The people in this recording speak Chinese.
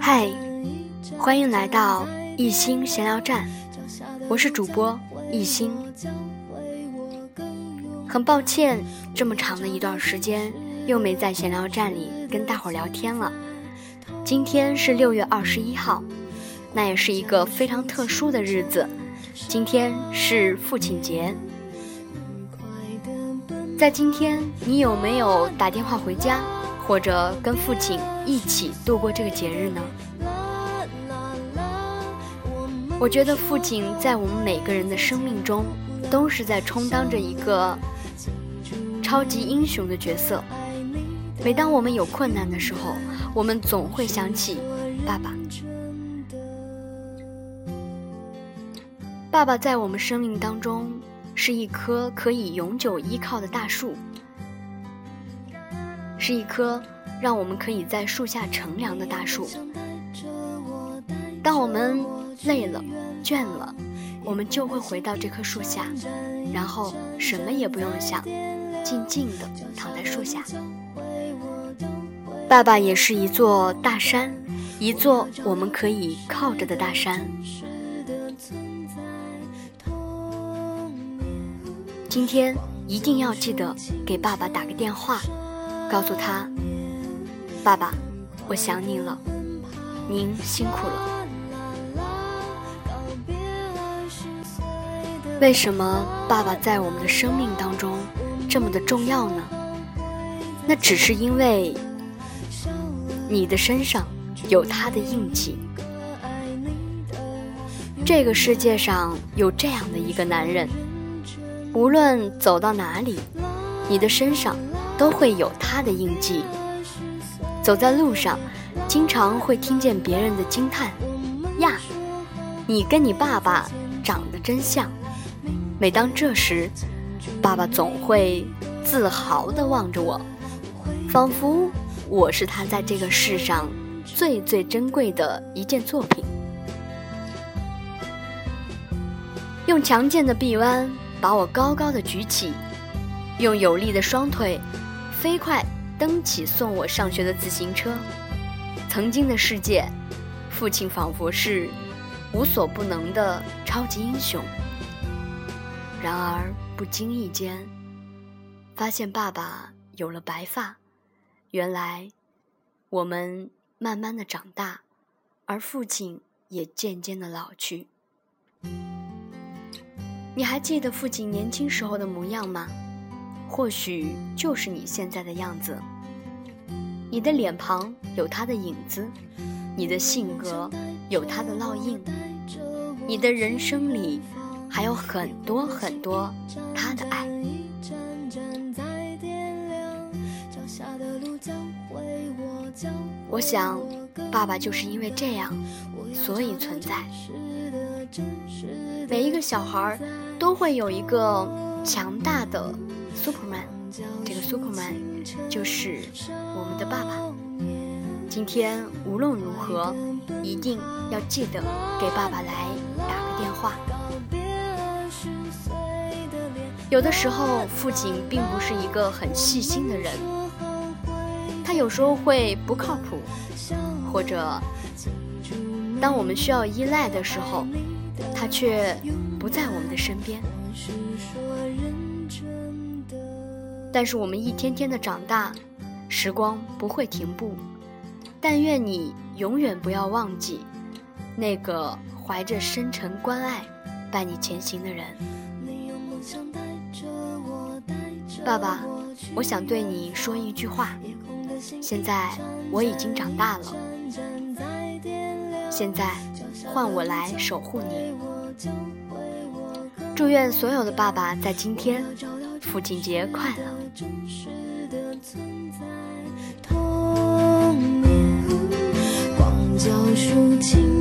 嗨，欢迎来到一心闲聊站，我是主播一心。很抱歉，这么长的一段时间又没在闲聊站里跟大伙聊天了。今天是六月二十一号，那也是一个非常特殊的日子，今天是父亲节。在今天，你有没有打电话回家，或者跟父亲一起度过这个节日呢？我觉得父亲在我们每个人的生命中，都是在充当着一个超级英雄的角色。每当我们有困难的时候，我们总会想起爸爸。爸爸在我们生命当中是一棵可以永久依靠的大树，是一棵让我们可以在树下乘凉的大树。当我们累了、倦了，我们就会回到这棵树下，然后什么也不用想，静静地躺在树下。爸爸也是一座大山，一座我们可以靠着的大山。今天一定要记得给爸爸打个电话，告诉他：“爸爸，我想你了，您辛苦了。”为什么爸爸在我们的生命当中这么的重要呢？那只是因为你的身上有他的印记。这个世界上有这样的一个男人。无论走到哪里，你的身上都会有他的印记。走在路上，经常会听见别人的惊叹：“呀，你跟你爸爸长得真像。”每当这时，爸爸总会自豪地望着我，仿佛我是他在这个世上最最珍贵的一件作品。用强健的臂弯。把我高高的举起，用有力的双腿飞快蹬起送我上学的自行车。曾经的世界，父亲仿佛是无所不能的超级英雄。然而不经意间，发现爸爸有了白发。原来，我们慢慢的长大，而父亲也渐渐的老去。你还记得父亲年轻时候的模样吗？或许就是你现在的样子。你的脸庞有他的影子，你的性格有他的烙印，你的人生里还有很多很多他的爱。我想，爸爸就是因为这样，所以存在。每一个小孩都会有一个强大的 Superman，这个 Superman 就是我们的爸爸。今天无论如何，一定要记得给爸爸来打个电话。有的时候，父亲并不是一个很细心的人，他有时候会不靠谱，或者当我们需要依赖的时候。他却不在我们的身边，但是我们一天天的长大，时光不会停步。但愿你永远不要忘记，那个怀着深沉关爱伴你前行的人。爸爸，我想对你说一句话。现在我已经长大了，现在。换我来守护你。祝愿所有的爸爸在今天父亲节快乐。童年，光脚抒情。